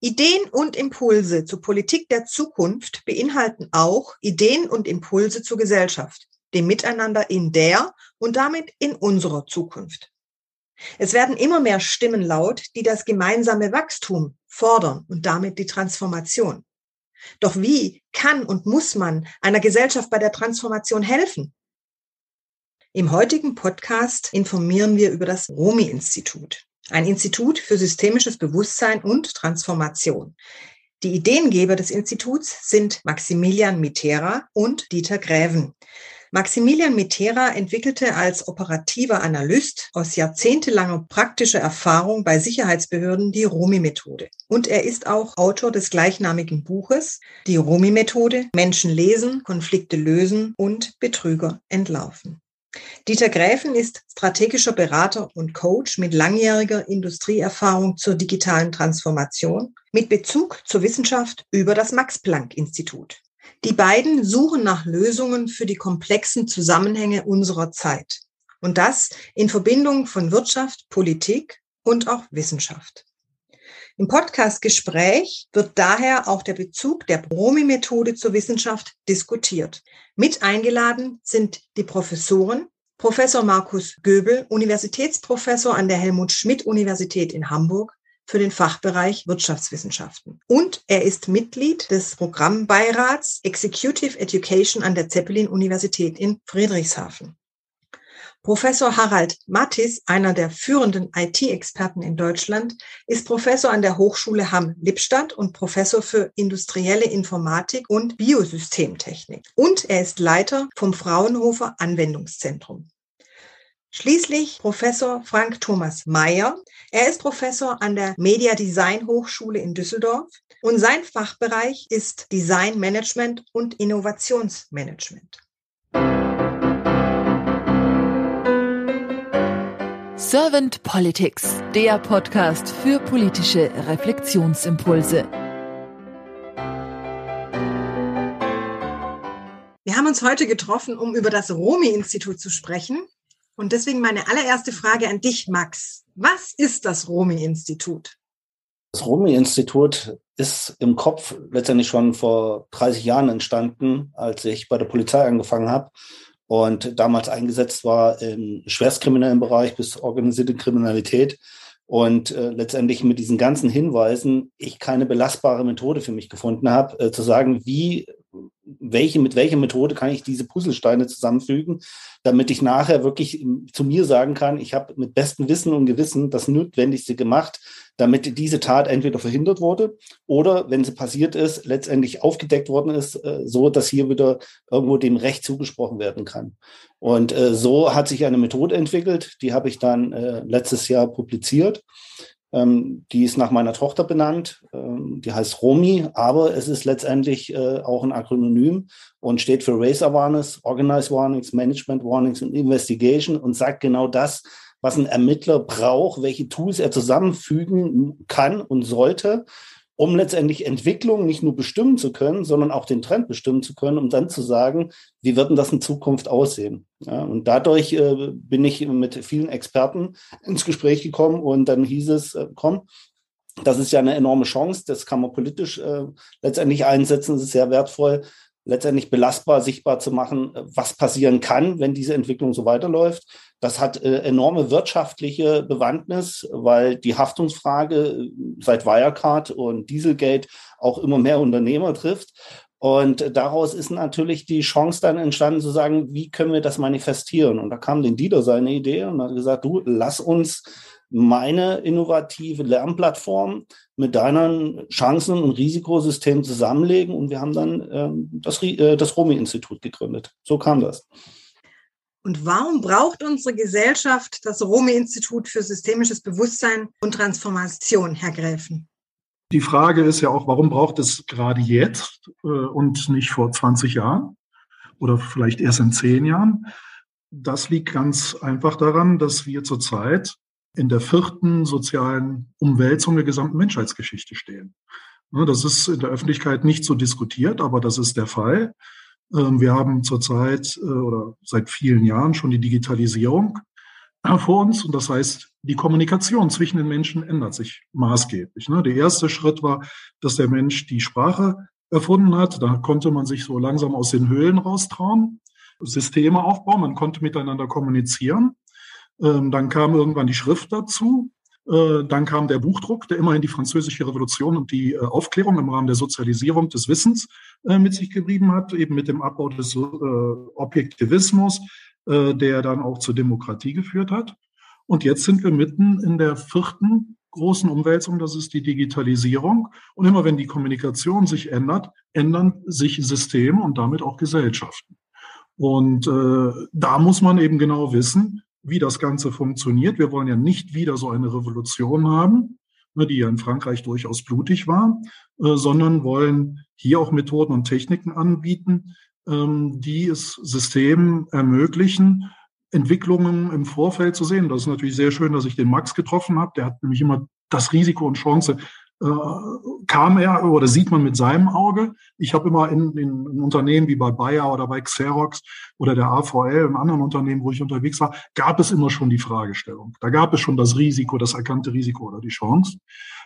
Ideen und Impulse zur Politik der Zukunft beinhalten auch Ideen und Impulse zur Gesellschaft, dem Miteinander in der und damit in unserer Zukunft. Es werden immer mehr Stimmen laut, die das gemeinsame Wachstum fordern und damit die Transformation. Doch wie kann und muss man einer Gesellschaft bei der Transformation helfen? Im heutigen Podcast informieren wir über das Romi-Institut, ein Institut für systemisches Bewusstsein und Transformation. Die Ideengeber des Instituts sind Maximilian Mitera und Dieter Gräven. Maximilian Mitera entwickelte als operativer Analyst aus jahrzehntelanger praktischer Erfahrung bei Sicherheitsbehörden die Romi-Methode. Und er ist auch Autor des gleichnamigen Buches Die Romi-Methode, Menschen lesen, Konflikte lösen und Betrüger entlarven. Dieter Gräfen ist strategischer Berater und Coach mit langjähriger Industrieerfahrung zur digitalen Transformation mit Bezug zur Wissenschaft über das Max-Planck-Institut. Die beiden suchen nach Lösungen für die komplexen Zusammenhänge unserer Zeit. Und das in Verbindung von Wirtschaft, Politik und auch Wissenschaft. Im Podcast Gespräch wird daher auch der Bezug der Bromi-Methode zur Wissenschaft diskutiert. Mit eingeladen sind die Professoren Professor Markus Göbel, Universitätsprofessor an der Helmut Schmidt Universität in Hamburg für den Fachbereich Wirtschaftswissenschaften. Und er ist Mitglied des Programmbeirats Executive Education an der Zeppelin Universität in Friedrichshafen. Professor Harald Mattis, einer der führenden IT-Experten in Deutschland, ist Professor an der Hochschule Hamm-Lippstadt und Professor für industrielle Informatik und Biosystemtechnik. Und er ist Leiter vom Fraunhofer Anwendungszentrum. Schließlich Professor Frank Thomas Mayer. Er ist Professor an der Media Design Hochschule in Düsseldorf und sein Fachbereich ist Design Management und Innovationsmanagement. Servant Politics, der Podcast für politische Reflexionsimpulse. Wir haben uns heute getroffen, um über das Romi-Institut zu sprechen. Und deswegen meine allererste Frage an dich, Max. Was ist das Romi-Institut? Das Romi-Institut ist im Kopf letztendlich schon vor 30 Jahren entstanden, als ich bei der Polizei angefangen habe und damals eingesetzt war im schwerstkriminellen Bereich bis organisierte Kriminalität. Und äh, letztendlich mit diesen ganzen Hinweisen ich keine belastbare Methode für mich gefunden habe, äh, zu sagen, wie welche, mit welcher Methode kann ich diese Puzzlesteine zusammenfügen, damit ich nachher wirklich zu mir sagen kann, ich habe mit bestem Wissen und Gewissen das Notwendigste gemacht, damit diese Tat entweder verhindert wurde oder, wenn sie passiert ist, letztendlich aufgedeckt worden ist, äh, so dass hier wieder irgendwo dem Recht zugesprochen werden kann. Und äh, so hat sich eine Methode entwickelt, die habe ich dann äh, letztes Jahr publiziert. Ähm, die ist nach meiner Tochter benannt. Ähm, die heißt Romi, aber es ist letztendlich auch ein Akronym und steht für Race Awareness, Organized Warnings, Management Warnings und Investigation und sagt genau das, was ein Ermittler braucht, welche Tools er zusammenfügen kann und sollte, um letztendlich Entwicklung nicht nur bestimmen zu können, sondern auch den Trend bestimmen zu können, um dann zu sagen, wie wird denn das in Zukunft aussehen? Ja, und dadurch äh, bin ich mit vielen Experten ins Gespräch gekommen und dann hieß es, äh, komm, das ist ja eine enorme Chance, das kann man politisch äh, letztendlich einsetzen, das ist sehr wertvoll letztendlich belastbar, sichtbar zu machen, was passieren kann, wenn diese Entwicklung so weiterläuft. Das hat äh, enorme wirtschaftliche Bewandtnis, weil die Haftungsfrage äh, seit Wirecard und Dieselgate auch immer mehr Unternehmer trifft. Und daraus ist natürlich die Chance dann entstanden zu sagen, wie können wir das manifestieren? Und da kam den Dieter seine Idee und hat gesagt, du, lass uns meine innovative Lernplattform mit deinen Chancen- und Risikosystem zusammenlegen und wir haben dann ähm, das, äh, das Romi-Institut gegründet. So kam das. Und warum braucht unsere Gesellschaft das Romi-Institut für systemisches Bewusstsein und Transformation, Herr Gräfen? Die Frage ist ja auch, warum braucht es gerade jetzt äh, und nicht vor 20 Jahren oder vielleicht erst in 10 Jahren? Das liegt ganz einfach daran, dass wir zurzeit in der vierten sozialen Umwälzung der gesamten Menschheitsgeschichte stehen. Das ist in der Öffentlichkeit nicht so diskutiert, aber das ist der Fall. Ähm, wir haben zurzeit äh, oder seit vielen Jahren schon die Digitalisierung. vor uns. Und das heißt, die Kommunikation zwischen den Menschen ändert sich maßgeblich. Ne? Der erste Schritt war, dass der Mensch die Sprache erfunden hat. Da konnte man sich so langsam aus den Höhlen raustrauen, Systeme aufbauen, man konnte miteinander kommunizieren. Ähm, dann kam irgendwann die Schrift dazu. Äh, dann kam der Buchdruck, der immerhin die französische Revolution und die äh, Aufklärung im Rahmen der Sozialisierung des Wissens äh, mit sich geblieben hat, eben mit dem Abbau des Objektivismus, der dann auch zur Demokratie geführt hat. Und jetzt sind wir mitten in der vierten großen Umwälzung, das ist die Digitalisierung. Und immer wenn die Kommunikation sich ändert, ändern sich Systeme und damit auch Gesellschaften. Und da muss man eben genau wissen, wie das Ganze funktioniert. Wir wollen ja nicht wieder so eine Revolution haben, ne, die ja in Frankreich durchaus blutig war, äh, sondern wollen hier auch Methoden und Techniken anbieten, ähm, die es Systemen ermöglichen, Entwicklungen im Vorfeld zu sehen. Das ist natürlich sehr schön, dass ich den Max getroffen habe. Der hat nämlich immer das Risiko und Chance kam er oder sieht man mit seinem Auge. Ich habe immer in, in, in, Unternehmen wie bei Bayer oder bei Xerox oder der AVL, in anderen Unternehmen, wo ich unterwegs war, gab es immer schon die Fragestellung. Da gab es schon das Risiko, das erkannte Risiko oder die Chance.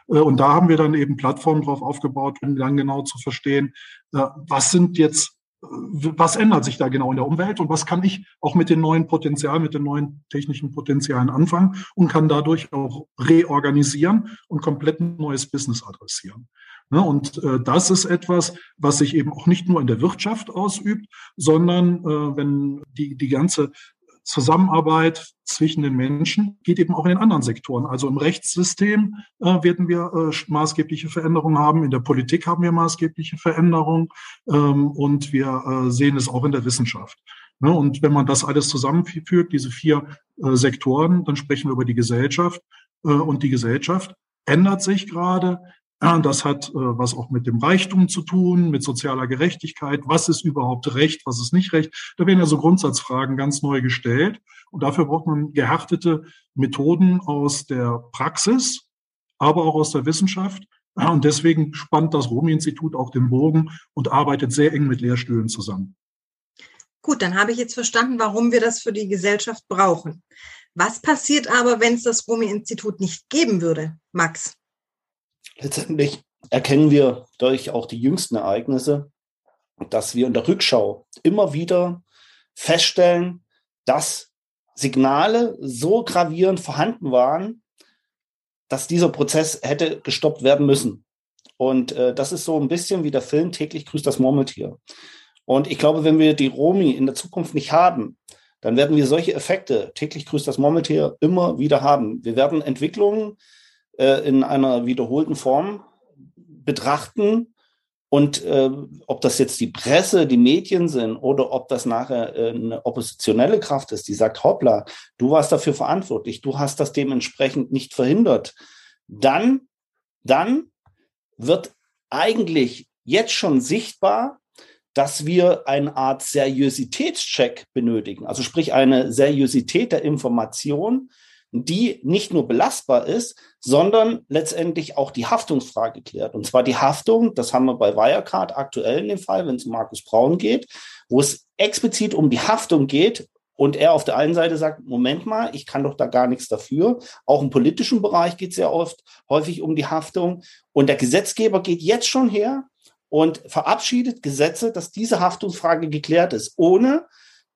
Äh, und da haben wir dann eben Plattformen drauf aufgebaut, um dann genau zu verstehen, äh, was sind jetzt was ändert sich da genau in der Umwelt und was kann ich auch mit den neuen Potenzialen, mit den neuen technischen Potenzialen anfangen und kann dadurch auch reorganisieren und komplett ein neues Business adressieren. Ne, und äh, das ist etwas, was sich eben auch nicht nur in der Wirtschaft ausübt, sondern äh, wenn die, die ganze Zusammenarbeit zwischen den Menschen geht eben auch in den anderen Sektoren. Also im Rechtssystem äh, werden wir äh, maßgebliche Veränderungen haben, in der Politik haben wir maßgebliche Veränderungen ähm, und wir äh, sehen es auch in der Wissenschaft. Ne? Und wenn man das alles zusammenführt, diese vier äh, Sektoren, dann sprechen wir über die Gesellschaft. Äh, und die Gesellschaft ändert sich gerade. Das hat äh, was auch mit dem Reichtum zu tun, mit sozialer Gerechtigkeit. Was ist überhaupt Recht, was ist nicht Recht? Da werden ja so Grundsatzfragen ganz neu gestellt. Und dafür braucht man gehärtete Methoden aus der Praxis, aber auch aus der Wissenschaft. Und deswegen spannt das Romi-Institut auch den Bogen und arbeitet sehr eng mit Lehrstühlen zusammen. Gut, dann habe ich jetzt verstanden, warum wir das für die Gesellschaft brauchen. Was passiert aber, wenn es das Romi-Institut nicht geben würde, Max? Letztendlich erkennen wir durch auch die jüngsten Ereignisse, dass wir in der Rückschau immer wieder feststellen, dass Signale so gravierend vorhanden waren, dass dieser Prozess hätte gestoppt werden müssen. Und äh, das ist so ein bisschen wie der Film täglich grüßt das Murmeltier. Und ich glaube, wenn wir die Romi in der Zukunft nicht haben, dann werden wir solche Effekte, täglich grüßt das Murmeltier, immer wieder haben. Wir werden Entwicklungen äh, in einer wiederholten Form betrachten. Und äh, ob das jetzt die Presse, die Medien sind oder ob das nachher äh, eine oppositionelle Kraft ist, die sagt, hoppla, du warst dafür verantwortlich, du hast das dementsprechend nicht verhindert, dann, dann wird eigentlich jetzt schon sichtbar, dass wir eine Art Seriositätscheck benötigen. Also sprich eine Seriosität der Information, die nicht nur belastbar ist, sondern letztendlich auch die Haftungsfrage klärt. Und zwar die Haftung, das haben wir bei Wirecard aktuell in dem Fall, wenn es um Markus Braun geht, wo es explizit um die Haftung geht und er auf der einen Seite sagt, Moment mal, ich kann doch da gar nichts dafür. Auch im politischen Bereich geht es sehr oft häufig um die Haftung. Und der Gesetzgeber geht jetzt schon her und verabschiedet Gesetze, dass diese Haftungsfrage geklärt ist, ohne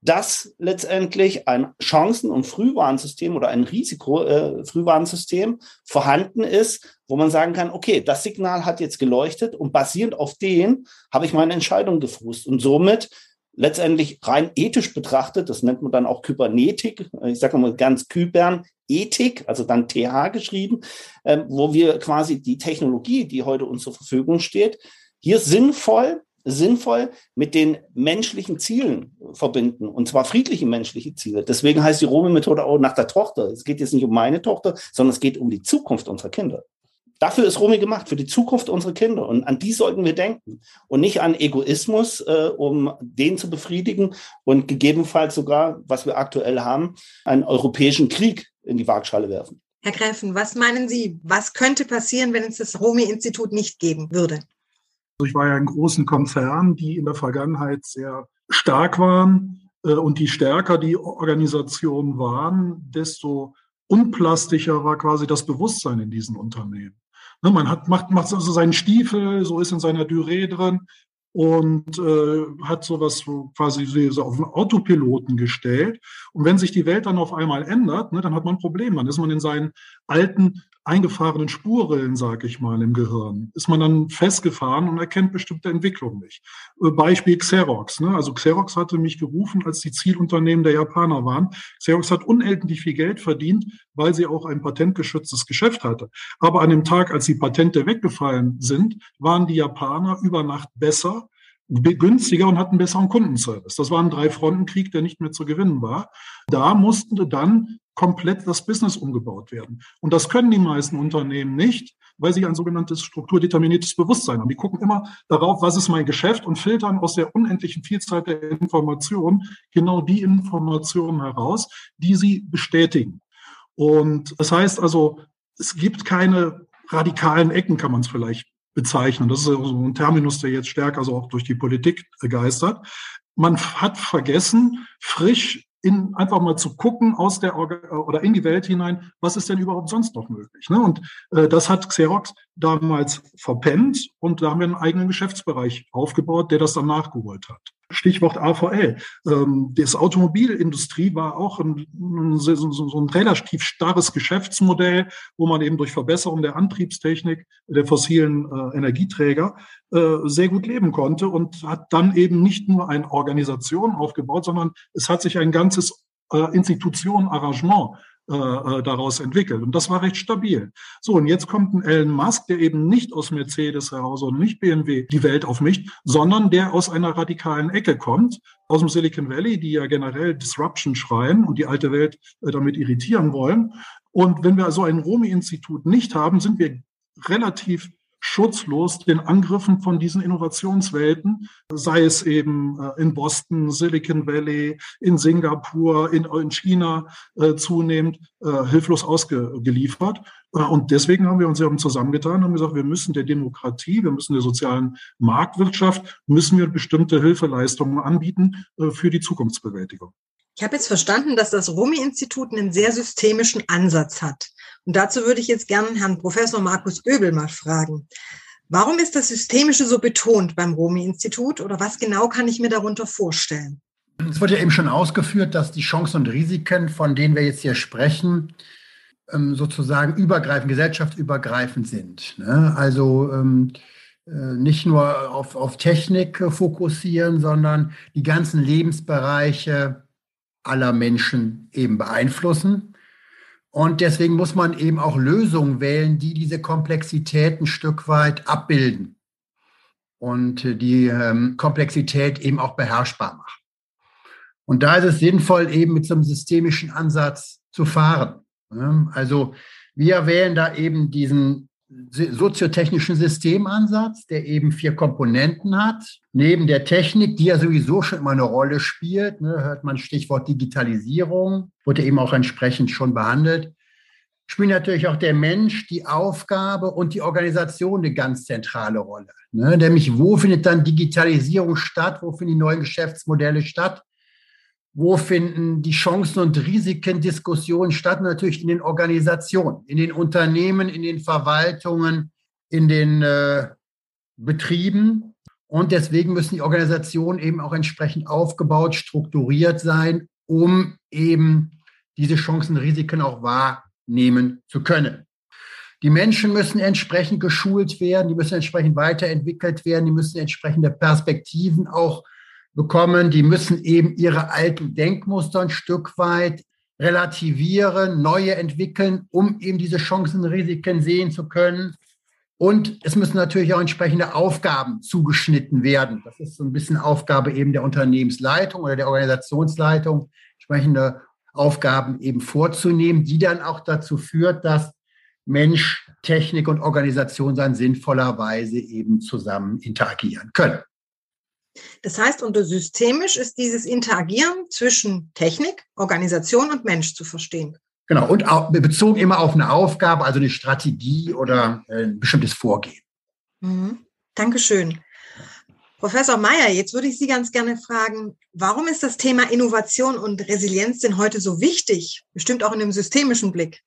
dass letztendlich ein Chancen- und Frühwarnsystem oder ein Risiko-Frühwarnsystem äh, vorhanden ist, wo man sagen kann, okay, das Signal hat jetzt geleuchtet und basierend auf dem habe ich meine Entscheidung gefußt und somit letztendlich rein ethisch betrachtet, das nennt man dann auch Kybernetik, ich sage mal ganz Kybern, Ethik, also dann TH geschrieben, äh, wo wir quasi die Technologie, die heute uns zur Verfügung steht, hier sinnvoll sinnvoll mit den menschlichen Zielen verbinden, und zwar friedliche menschliche Ziele. Deswegen heißt die Rome-Methode auch nach der Tochter. Es geht jetzt nicht um meine Tochter, sondern es geht um die Zukunft unserer Kinder. Dafür ist Romy gemacht, für die Zukunft unserer Kinder. Und an die sollten wir denken. Und nicht an Egoismus, äh, um den zu befriedigen und gegebenenfalls sogar, was wir aktuell haben, einen europäischen Krieg in die Waagschale werfen. Herr Gräfen, was meinen Sie, was könnte passieren, wenn es das Romy-Institut nicht geben würde? Ich war ja in großen Konzernen, die in der Vergangenheit sehr stark waren, Äh, und die stärker die Organisationen waren, desto unplastischer war quasi das Bewusstsein in diesen Unternehmen. Ne, man hat, macht, macht also seinen Stiefel, so ist in seiner Düree drin und äh, hat sowas so quasi so auf den Autopiloten gestellt. Und wenn sich die Welt dann auf einmal ändert, ne, dann hat man ein Problem. Dann ist man in seinen alten eingefahrenen Spurrillen, sage ich mal, im Gehirn, ist man dann festgefahren und erkennt bestimmte Entwicklungen nicht. Äh, Beispiel Xerox. Ne? Also Xerox hatte mich gerufen, als die Zielunternehmen der Japaner waren. Xerox hat unendlich viel Geld verdient, weil sie auch ein patentgeschütztes Geschäft hatte. Aber an dem Tag, als die Patente weggefallen sind, waren die Japaner über Nacht besser günstiger und hatten besseren Kundenservice. Das war ein Drei-Fronten-Krieg, der nicht mehr zu gewinnen war. Da mussten dann komplett das Business umgebaut werden. Und das können die meisten Unternehmen nicht, weil sie ein sogenanntes strukturdeterminiertes Bewusstsein haben. Die gucken immer darauf, was ist mein Geschäft und filtern aus der unendlichen Vielzahl der Informationen genau die Informationen heraus, die sie bestätigen. Und das heißt also, es gibt keine radikalen Ecken, kann man es vielleicht bezeichnen. Das ist so ein Terminus, der jetzt stärker so auch durch die Politik geistert. Man hat vergessen, frisch in, einfach mal zu gucken aus der oder in die Welt hinein, was ist denn überhaupt sonst noch möglich? Ne? Und äh, das hat Xerox damals verpennt und da haben wir einen eigenen Geschäftsbereich aufgebaut, der das dann nachgeholt hat. Stichwort AVL. Ähm, das Automobilindustrie war auch ein, so, ein relativ starres Geschäftsmodell, wo man eben durch Verbesserung der Antriebstechnik der fossilen äh, Energieträger äh, sehr gut leben konnte und hat dann eben nicht nur eine Organisation aufgebaut, sondern es hat sich ein ganzes äh, Institution, äh, äh, daraus entwickelt. Und das war recht stabil. So, und jetzt kommt ein Elon Musk, der eben nicht aus Mercedes heraus und nicht BMW die Welt auf mich, sondern der aus einer radikalen Ecke kommt, aus dem Silicon Valley, die ja generell Disruption schreien und die alte Welt äh, damit irritieren wollen. Und wenn wir so ein Romi-Institut nicht haben, sind wir relativ schutzlos den Angriffen von diesen Innovationswelten, sei es eben äh, in Boston, Silicon Valley, in Singapur, in, in China äh, zunehmend äh, hilflos ausgeliefert. Äh, und deswegen haben wir uns eben zusammengetan und haben gesagt, wir müssen der Demokratie, wir müssen der sozialen Marktwirtschaft, müssen wir bestimmte Hilfeleistungen anbieten äh, für die Zukunftsbewältigung. Ich habe jetzt verstanden, dass das Rumi-Institut einen sehr systemischen Ansatz hat. Und dazu würde ich jetzt gerne Herrn Professor Markus Göbel mal fragen. Warum ist das Systemische so betont beim Rumi-Institut oder was genau kann ich mir darunter vorstellen? Es wurde ja eben schon ausgeführt, dass die Chancen und Risiken, von denen wir jetzt hier sprechen, ähm, sozusagen übergreifend, gesellschaftsübergreifend sind. Ne? Also ähm, äh, nicht nur auf, auf Technik fokussieren, sondern die ganzen Lebensbereiche aller Menschen eben beeinflussen. Und deswegen muss man eben auch Lösungen wählen, die diese Komplexität ein Stück weit abbilden und die ähm, Komplexität eben auch beherrschbar machen. Und da ist es sinnvoll, eben mit so einem systemischen Ansatz zu fahren. Also wir wählen da eben diesen soziotechnischen Systemansatz, der eben vier Komponenten hat. Neben der Technik, die ja sowieso schon immer eine Rolle spielt, ne, hört man Stichwort Digitalisierung, wurde eben auch entsprechend schon behandelt, spielt natürlich auch der Mensch, die Aufgabe und die Organisation eine ganz zentrale Rolle. Ne? Nämlich, wo findet dann Digitalisierung statt? Wo finden die neuen Geschäftsmodelle statt? Wo finden die Chancen und Risiken Diskussionen statt? Natürlich in den Organisationen, in den Unternehmen, in den Verwaltungen, in den äh, Betrieben. Und deswegen müssen die Organisationen eben auch entsprechend aufgebaut, strukturiert sein, um eben diese Chancen Risiken auch wahrnehmen zu können. Die Menschen müssen entsprechend geschult werden, die müssen entsprechend weiterentwickelt werden, die müssen entsprechende Perspektiven auch bekommen, die müssen eben ihre alten Denkmuster ein Stück weit relativieren, neue entwickeln, um eben diese Chancen Risiken sehen zu können. Und es müssen natürlich auch entsprechende Aufgaben zugeschnitten werden. Das ist so ein bisschen Aufgabe eben der Unternehmensleitung oder der Organisationsleitung, entsprechende Aufgaben eben vorzunehmen, die dann auch dazu führt, dass Mensch, Technik und Organisation dann sinnvollerweise eben zusammen interagieren können. Das heißt, unter systemisch ist dieses Interagieren zwischen Technik, Organisation und Mensch zu verstehen. Genau, und auch bezogen immer auf eine Aufgabe, also eine Strategie oder ein bestimmtes Vorgehen. Mhm. Dankeschön. Professor Meyer, jetzt würde ich Sie ganz gerne fragen, warum ist das Thema Innovation und Resilienz denn heute so wichtig? Bestimmt auch in einem systemischen Blick.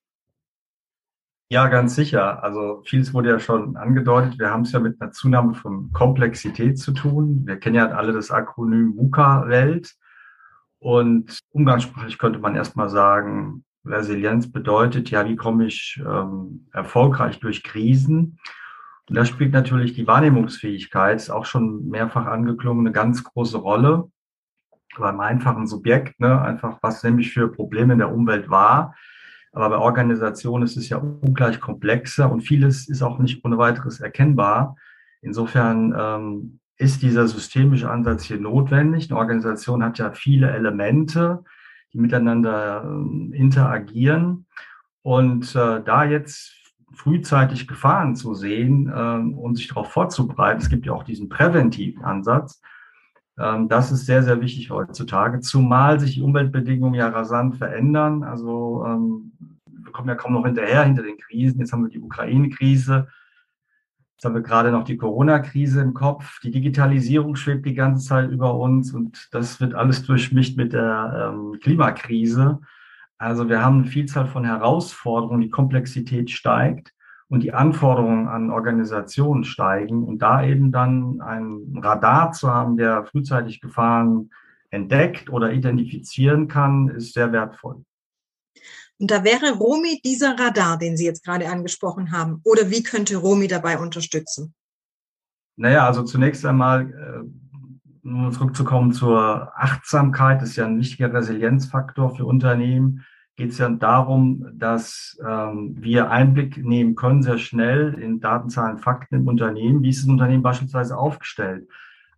Ja, ganz sicher. Also vieles wurde ja schon angedeutet. Wir haben es ja mit einer Zunahme von Komplexität zu tun. Wir kennen ja alle das Akronym VUCA-Welt. Und umgangssprachlich könnte man erstmal sagen, Resilienz bedeutet ja, wie komme ich ähm, erfolgreich durch Krisen? Und da spielt natürlich die Wahrnehmungsfähigkeit, auch schon mehrfach angeklungen, eine ganz große Rolle. Beim einfachen Subjekt, ne, einfach was nämlich für Probleme in der Umwelt war. Aber bei Organisationen ist es ja ungleich komplexer und vieles ist auch nicht ohne weiteres erkennbar. Insofern ähm, ist dieser systemische Ansatz hier notwendig. Eine Organisation hat ja viele Elemente, die miteinander äh, interagieren. Und äh, da jetzt frühzeitig Gefahren zu sehen äh, und sich darauf vorzubereiten. Es gibt ja auch diesen präventiven Ansatz. Ähm, das ist sehr, sehr wichtig heutzutage, zumal sich die Umweltbedingungen ja rasant verändern. Also ähm, wir kommen ja kaum noch hinterher hinter den Krisen. Jetzt haben wir die Ukraine-Krise. Jetzt haben wir gerade noch die Corona-Krise im Kopf. Die Digitalisierung schwebt die ganze Zeit über uns und das wird alles durchmischt mit der ähm, Klimakrise. Also wir haben eine Vielzahl von Herausforderungen, die Komplexität steigt und die Anforderungen an Organisationen steigen. Und da eben dann ein Radar zu haben, der frühzeitig Gefahren entdeckt oder identifizieren kann, ist sehr wertvoll. Und da wäre Romi dieser Radar, den Sie jetzt gerade angesprochen haben. Oder wie könnte Romi dabei unterstützen? Naja, also zunächst einmal, äh, um zurückzukommen zur Achtsamkeit, ist ja ein wichtiger Resilienzfaktor für Unternehmen geht es ja darum, dass ähm, wir Einblick nehmen können, sehr schnell in Datenzahlen, Fakten im Unternehmen. Wie ist das Unternehmen beispielsweise aufgestellt?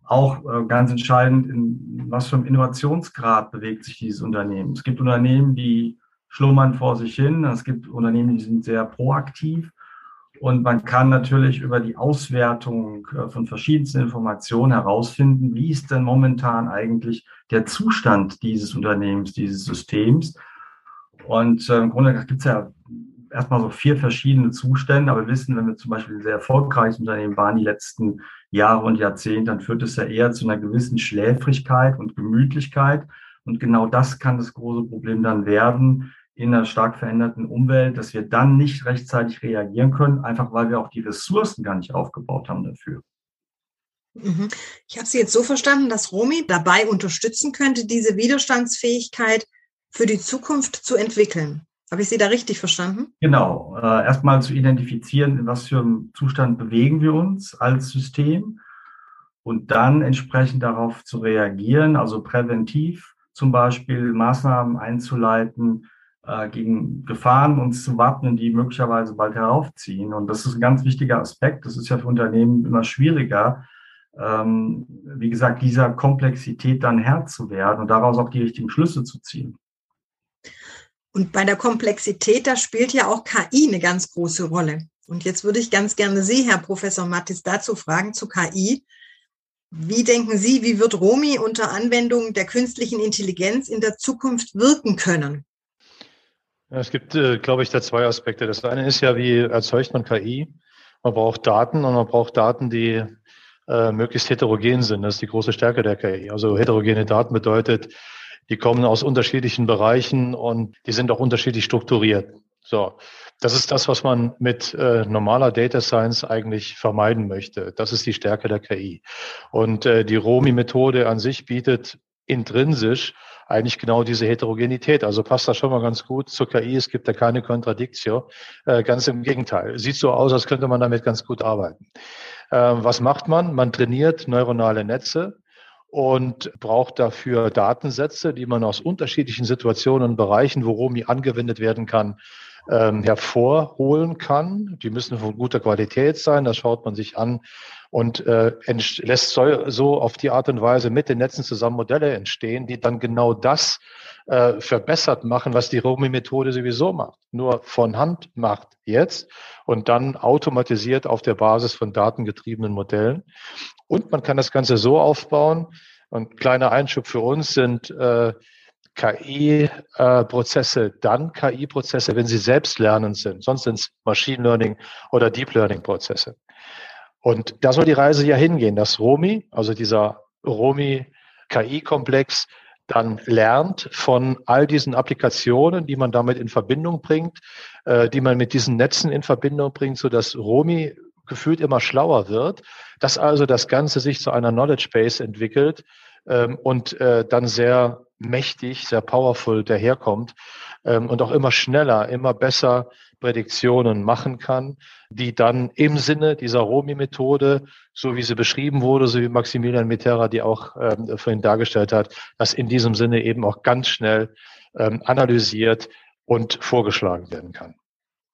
Auch äh, ganz entscheidend, in was für einem Innovationsgrad bewegt sich dieses Unternehmen. Es gibt Unternehmen, die schlummern vor sich hin. Es gibt Unternehmen, die sind sehr proaktiv. Und man kann natürlich über die Auswertung äh, von verschiedensten Informationen herausfinden, wie ist denn momentan eigentlich der Zustand dieses Unternehmens, dieses Systems und äh, im Grunde gibt es ja erstmal so vier verschiedene Zustände, aber wir wissen, wenn wir zum Beispiel ein sehr erfolgreiches Unternehmen waren die letzten Jahre und Jahrzehnte, dann führt es ja eher zu einer gewissen Schläfrigkeit und Gemütlichkeit. Und genau das kann das große Problem dann werden in einer stark veränderten Umwelt, dass wir dann nicht rechtzeitig reagieren können, einfach weil wir auch die Ressourcen gar nicht aufgebaut haben dafür. Mhm. Ich habe Sie jetzt so verstanden, dass Romi dabei unterstützen könnte, diese Widerstandsfähigkeit für die Zukunft zu entwickeln. Habe ich Sie da richtig verstanden? Genau. Äh, Erstmal zu identifizieren, in was für einem Zustand bewegen wir uns als System und dann entsprechend darauf zu reagieren, also präventiv zum Beispiel Maßnahmen einzuleiten, äh, gegen Gefahren uns zu wappnen, die möglicherweise bald heraufziehen. Und das ist ein ganz wichtiger Aspekt. Das ist ja für Unternehmen immer schwieriger, ähm, wie gesagt, dieser Komplexität dann Herr zu werden und daraus auch die richtigen Schlüsse zu ziehen. Und bei der Komplexität, da spielt ja auch KI eine ganz große Rolle. Und jetzt würde ich ganz gerne Sie, Herr Professor Mattis, dazu fragen zu KI. Wie denken Sie, wie wird Romi unter Anwendung der künstlichen Intelligenz in der Zukunft wirken können? Ja, es gibt, äh, glaube ich, da zwei Aspekte. Das eine ist ja, wie erzeugt man KI? Man braucht Daten und man braucht Daten, die äh, möglichst heterogen sind. Das ist die große Stärke der KI. Also heterogene Daten bedeutet, die kommen aus unterschiedlichen Bereichen und die sind auch unterschiedlich strukturiert. So, das ist das, was man mit äh, normaler Data Science eigentlich vermeiden möchte. Das ist die Stärke der KI. Und äh, die ROMI-Methode an sich bietet intrinsisch eigentlich genau diese Heterogenität. Also passt das schon mal ganz gut zur KI. Es gibt da keine Kontradiktio. Äh, ganz im Gegenteil. Sieht so aus, als könnte man damit ganz gut arbeiten. Äh, was macht man? Man trainiert neuronale Netze und braucht dafür Datensätze, die man aus unterschiedlichen Situationen und Bereichen, wo Romi angewendet werden kann, ähm, hervorholen kann. Die müssen von guter Qualität sein, das schaut man sich an und äh, lässt so, so auf die Art und Weise mit den Netzen zusammen Modelle entstehen, die dann genau das äh, verbessert machen, was die Romi-Methode sowieso macht. Nur von Hand macht jetzt und dann automatisiert auf der Basis von datengetriebenen Modellen. Und man kann das Ganze so aufbauen, und kleiner Einschub für uns sind äh, KI-Prozesse äh, dann KI-Prozesse, wenn sie selbstlernend sind. Sonst sind es Machine Learning oder Deep Learning-Prozesse. Und da soll die Reise ja hingehen, dass Romi, also dieser Romi-KI-Komplex, dann lernt von all diesen Applikationen, die man damit in Verbindung bringt, äh, die man mit diesen Netzen in Verbindung bringt, so dass Romi gefühlt immer schlauer wird, dass also das Ganze sich zu einer Knowledge Base entwickelt ähm, und äh, dann sehr mächtig, sehr powerful daherkommt ähm, und auch immer schneller, immer besser Prädiktionen machen kann, die dann im Sinne dieser Romi-Methode, so wie sie beschrieben wurde, so wie Maximilian Mitterra die auch ähm, vorhin dargestellt hat, dass in diesem Sinne eben auch ganz schnell ähm, analysiert und vorgeschlagen werden kann.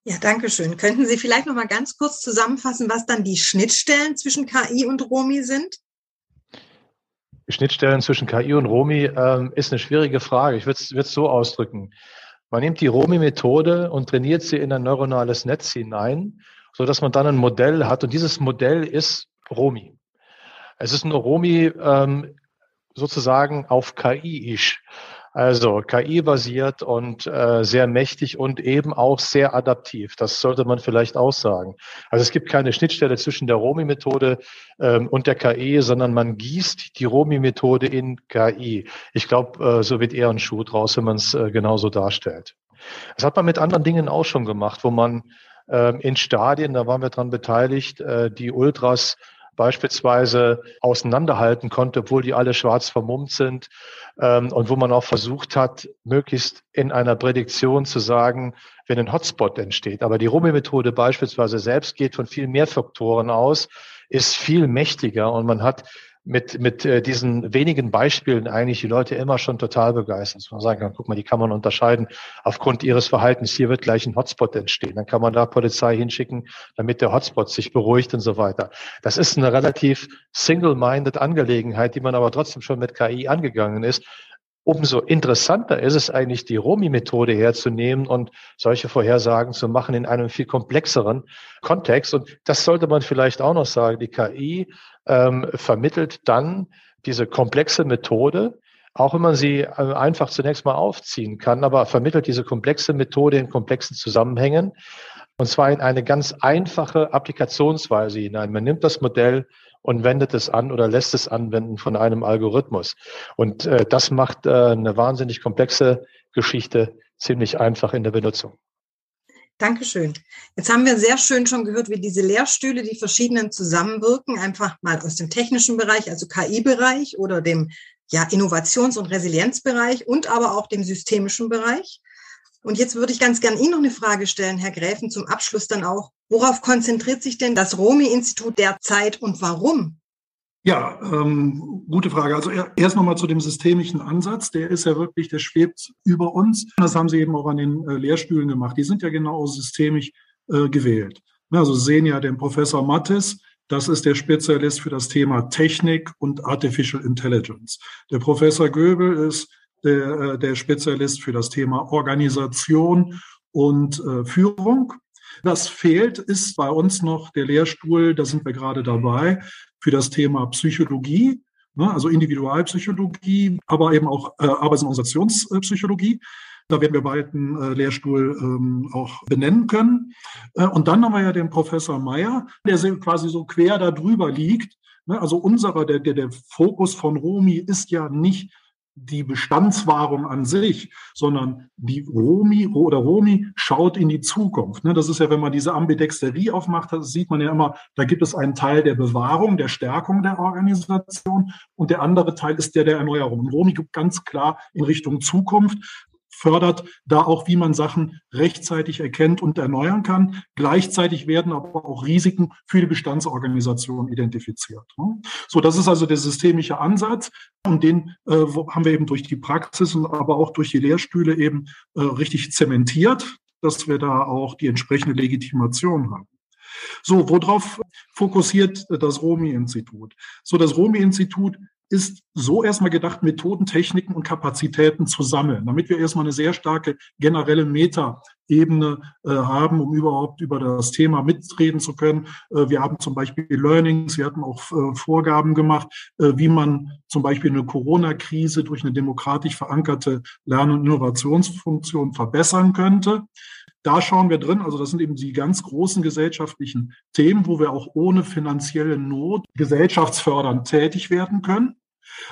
Ja, danke schön. Könnten Sie vielleicht noch mal ganz kurz zusammenfassen, was dann die Schnittstellen zwischen KI und Romi sind? Schnittstellen zwischen KI und Romi ähm, ist eine schwierige Frage. Ich würde es so ausdrücken. Man nimmt die Romi-Methode und trainiert sie in ein neuronales Netz hinein, so dass man dann ein Modell hat. Und dieses Modell ist Romi. Es ist nur Romi ähm, sozusagen auf KI-isch. Also KI-basiert und äh, sehr mächtig und eben auch sehr adaptiv. Das sollte man vielleicht auch sagen. Also es gibt keine Schnittstelle zwischen der Romi-Methode ähm, und der KI, sondern man gießt die Romi-Methode in KI. Ich glaube, äh, so wird eher ein Schuh draus, wenn man es äh, genauso darstellt. Das hat man mit anderen Dingen auch schon gemacht, wo man äh, in Stadien, da waren wir dran beteiligt, äh, die Ultras beispielsweise auseinanderhalten konnte, obwohl die alle schwarz vermummt sind ähm, und wo man auch versucht hat, möglichst in einer Prädiktion zu sagen, wenn ein Hotspot entsteht. Aber die Rumi-Methode beispielsweise selbst geht von viel mehr Faktoren aus, ist viel mächtiger und man hat mit, mit äh, diesen wenigen Beispielen eigentlich die Leute immer schon total begeistert. Dass man sagen kann, guck mal, die kann man unterscheiden aufgrund ihres Verhaltens. Hier wird gleich ein Hotspot entstehen. Dann kann man da Polizei hinschicken, damit der Hotspot sich beruhigt und so weiter. Das ist eine relativ single-minded Angelegenheit, die man aber trotzdem schon mit KI angegangen ist. Umso interessanter ist es eigentlich, die Romi-Methode herzunehmen und solche Vorhersagen zu machen in einem viel komplexeren Kontext. Und das sollte man vielleicht auch noch sagen. Die KI ähm, vermittelt dann diese komplexe Methode, auch wenn man sie äh, einfach zunächst mal aufziehen kann, aber vermittelt diese komplexe Methode in komplexen Zusammenhängen. Und zwar in eine ganz einfache Applikationsweise hinein. Man nimmt das Modell und wendet es an oder lässt es anwenden von einem Algorithmus. Und äh, das macht äh, eine wahnsinnig komplexe Geschichte ziemlich einfach in der Benutzung. Dankeschön. Jetzt haben wir sehr schön schon gehört, wie diese Lehrstühle, die verschiedenen zusammenwirken, einfach mal aus dem technischen Bereich, also KI-Bereich oder dem ja, Innovations- und Resilienzbereich und aber auch dem systemischen Bereich. Und jetzt würde ich ganz gern Ihnen noch eine Frage stellen, Herr Gräfen, zum Abschluss dann auch. Worauf konzentriert sich denn das Romi-Institut derzeit und warum? Ja, ähm, gute Frage. Also erst nochmal zu dem systemischen Ansatz. Der ist ja wirklich, der schwebt über uns. Das haben Sie eben auch an den äh, Lehrstühlen gemacht. Die sind ja genau systemisch äh, gewählt. Also sehen ja den Professor Mattes, das ist der Spezialist für das Thema Technik und Artificial Intelligence. Der Professor Göbel ist der, äh, der Spezialist für das Thema Organisation und äh, Führung. Was fehlt, ist bei uns noch der Lehrstuhl, da sind wir gerade dabei, für das Thema Psychologie, ne, also Individualpsychologie, aber eben auch äh, Arbeits- und Organisationspsychologie. Da werden wir bald einen äh, Lehrstuhl ähm, auch benennen können. Äh, und dann haben wir ja den Professor Meyer, der quasi so quer da drüber liegt. Ne, also unserer, der, der, der Fokus von Romi ist ja nicht die Bestandswahrung an sich, sondern die Romi oder Romi schaut in die Zukunft. Ne, das ist ja, wenn man diese Ambidexterie aufmacht, sieht man ja immer, da gibt es einen Teil der Bewahrung, der Stärkung der Organisation und der andere Teil ist der der Erneuerung. Und Romi gibt ganz klar in Richtung Zukunft fördert da auch, wie man Sachen rechtzeitig erkennt und erneuern kann. Gleichzeitig werden aber auch Risiken für die Bestandsorganisation identifiziert. Ne? So, das ist also der systemische Ansatz und den äh, haben wir eben durch die Praxis und aber auch durch die Lehrstühle eben äh, richtig zementiert, dass wir da auch die entsprechende Legitimation haben. So, worauf fokussiert das Romi-Institut? So, das Romi-Institut ist so erstmal gedacht, Methoden, Techniken und Kapazitäten zu sammeln, damit wir erstmal eine sehr starke generelle Meta-Ebene äh, haben, um überhaupt über das Thema mitreden zu können. Äh, wir haben zum Beispiel Learnings, wir hatten auch äh, Vorgaben gemacht, äh, wie man zum Beispiel eine Corona-Krise durch eine demokratisch verankerte Lern- und Innovationsfunktion verbessern könnte. Da schauen wir drin, also das sind eben die ganz großen gesellschaftlichen Themen, wo wir auch ohne finanzielle Not gesellschaftsfördernd tätig werden können.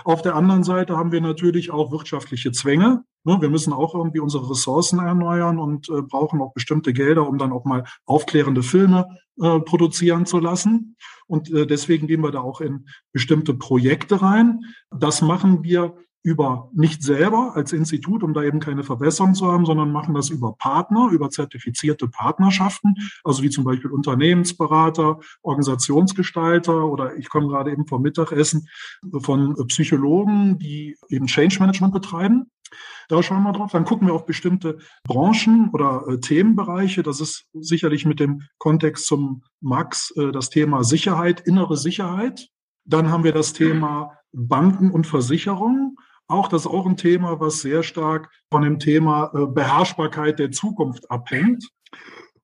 Auf der anderen Seite haben wir natürlich auch wirtschaftliche Zwänge. Ne, wir müssen auch irgendwie unsere Ressourcen erneuern und äh, brauchen auch bestimmte Gelder, um dann auch mal aufklärende Filme äh, produzieren zu lassen. Und äh, deswegen gehen wir da auch in bestimmte Projekte rein. Das machen wir über nicht selber als Institut, um da eben keine Verbesserung zu haben, sondern machen das über Partner, über zertifizierte Partnerschaften, also wie zum Beispiel Unternehmensberater, Organisationsgestalter oder ich komme gerade eben vom Mittagessen von Psychologen, die eben Change Management betreiben. Da schauen wir drauf. Dann gucken wir auf bestimmte Branchen oder äh, Themenbereiche. Das ist sicherlich mit dem Kontext zum Max äh, das Thema Sicherheit, innere Sicherheit. Dann haben wir das Thema Banken und Versicherungen. Auch das ist auch ein Thema, was sehr stark von dem Thema äh, Beherrschbarkeit der Zukunft abhängt.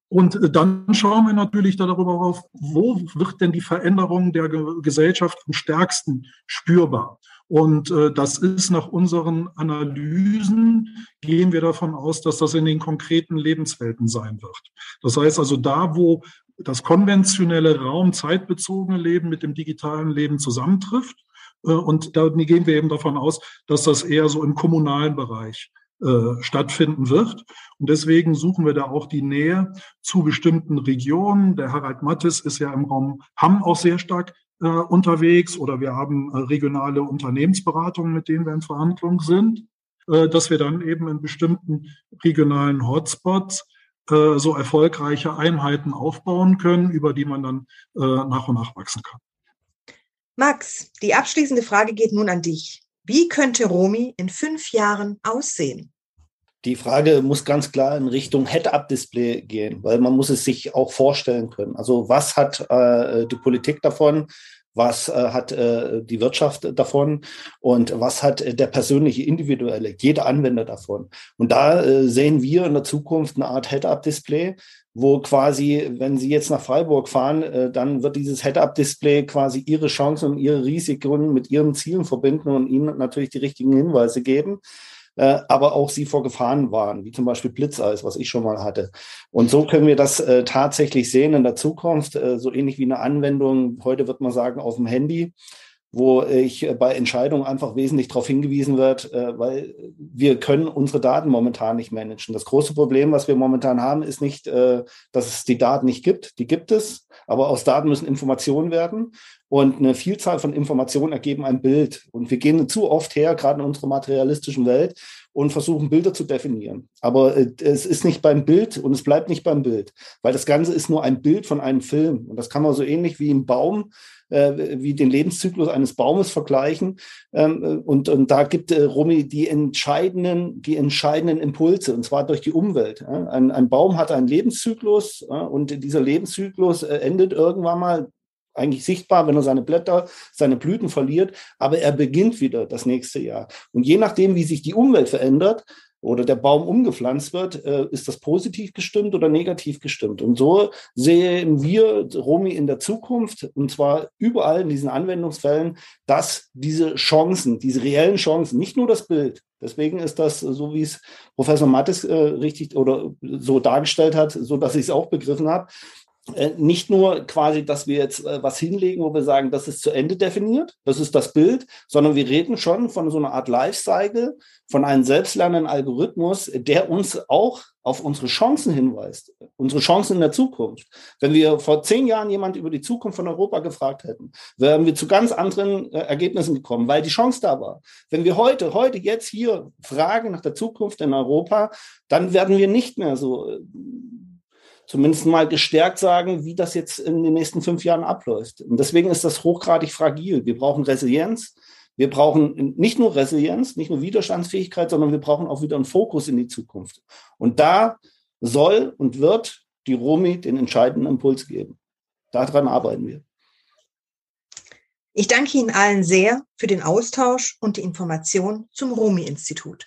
Und äh, dann schauen wir natürlich darüber auf, wo wird denn die Veränderung der Gesellschaft am stärksten spürbar? Und äh, das ist nach unseren Analysen, gehen wir davon aus, dass das in den konkreten Lebenswelten sein wird. Das heißt also da, wo das konventionelle Raum-zeitbezogene Leben mit dem digitalen Leben zusammentrifft, und da gehen wir eben davon aus, dass das eher so im kommunalen Bereich äh, stattfinden wird. Und deswegen suchen wir da auch die Nähe zu bestimmten Regionen. Der Harald Mattes ist ja im Raum Hamm auch sehr stark äh, unterwegs oder wir haben äh, regionale Unternehmensberatungen, mit denen wir in Verhandlung sind, äh, dass wir dann eben in bestimmten regionalen Hotspots äh, so erfolgreiche Einheiten aufbauen können, über die man dann nach und nach wachsen kann. Max, die abschließende Frage geht nun an dich. Wie könnte Romi in fünf Jahren aussehen? Die Frage muss ganz klar in Richtung Head-Up-Display gehen, weil man muss es sich auch vorstellen können. Also was hat äh, die Politik davon? Was äh, hat äh, die Wirtschaft davon und was hat der persönliche individuelle, jeder Anwender davon? Und da äh, sehen wir in der Zukunft eine Art Head-Up-Display, wo quasi, wenn Sie jetzt nach Freiburg fahren, äh, dann wird dieses Head-Up-Display quasi Ihre Chancen und Ihre Risiken mit Ihren Zielen verbinden und Ihnen natürlich die richtigen Hinweise geben. Äh, aber auch sie vor Gefahren waren, wie zum Beispiel Blitzeis, was ich schon mal hatte. Und so können wir das äh, tatsächlich sehen in der Zukunft, äh, so ähnlich wie eine Anwendung, heute wird man sagen, auf dem Handy, wo ich äh, bei Entscheidungen einfach wesentlich darauf hingewiesen wird, äh, weil wir können unsere Daten momentan nicht managen. Das große Problem, was wir momentan haben, ist nicht, äh, dass es die Daten nicht gibt. Die gibt es, aber aus Daten müssen Informationen werden. Und eine Vielzahl von Informationen ergeben ein Bild. Und wir gehen zu oft her, gerade in unserer materialistischen Welt, und versuchen Bilder zu definieren. Aber es ist nicht beim Bild und es bleibt nicht beim Bild, weil das Ganze ist nur ein Bild von einem Film. Und das kann man so ähnlich wie im Baum äh, wie den Lebenszyklus eines Baumes vergleichen. Ähm, und, und da gibt äh, Rumi die entscheidenden, die entscheidenden Impulse, und zwar durch die Umwelt. Ja. Ein, ein Baum hat einen Lebenszyklus und dieser Lebenszyklus äh, endet irgendwann mal eigentlich sichtbar, wenn er seine Blätter, seine Blüten verliert, aber er beginnt wieder das nächste Jahr. Und je nachdem, wie sich die Umwelt verändert, oder der Baum umgepflanzt wird, äh, ist das positiv gestimmt oder negativ gestimmt. Und so sehen wir Romi in der Zukunft, und zwar überall in diesen Anwendungsfällen, dass diese Chancen, diese reellen Chancen, nicht nur das Bild, deswegen ist das, so wie es Professor Mattes äh, richtig oder so dargestellt hat, so dass ich es auch begriffen habe, äh, nicht nur quasi, dass wir jetzt äh, was hinlegen, wo wir sagen, das ist zu Ende definiert, das ist das Bild, sondern wir reden schon von so einer Art Lifecycle, von einem selbstlernenden Algorithmus, der uns auch auf unsere Chancen hinweist, unsere Chancen in der Zukunft. Wenn wir vor zehn Jahren jemand über die Zukunft von Europa gefragt hätten, wären wir zu ganz anderen äh, Ergebnissen gekommen, weil die Chance da war. Wenn wir heute, heute, jetzt hier fragen nach der Zukunft in Europa, dann werden wir nicht mehr so äh, zumindest mal gestärkt sagen, wie das jetzt in den nächsten fünf Jahren abläuft. Und deswegen ist das hochgradig fragil. Wir brauchen Resilienz. Wir brauchen nicht nur Resilienz, nicht nur Widerstandsfähigkeit, sondern wir brauchen auch wieder einen Fokus in die Zukunft. Und da soll und wird die Romi den entscheidenden Impuls geben. Daran arbeiten wir. Ich danke Ihnen allen sehr für den Austausch und die Information zum Romi-Institut.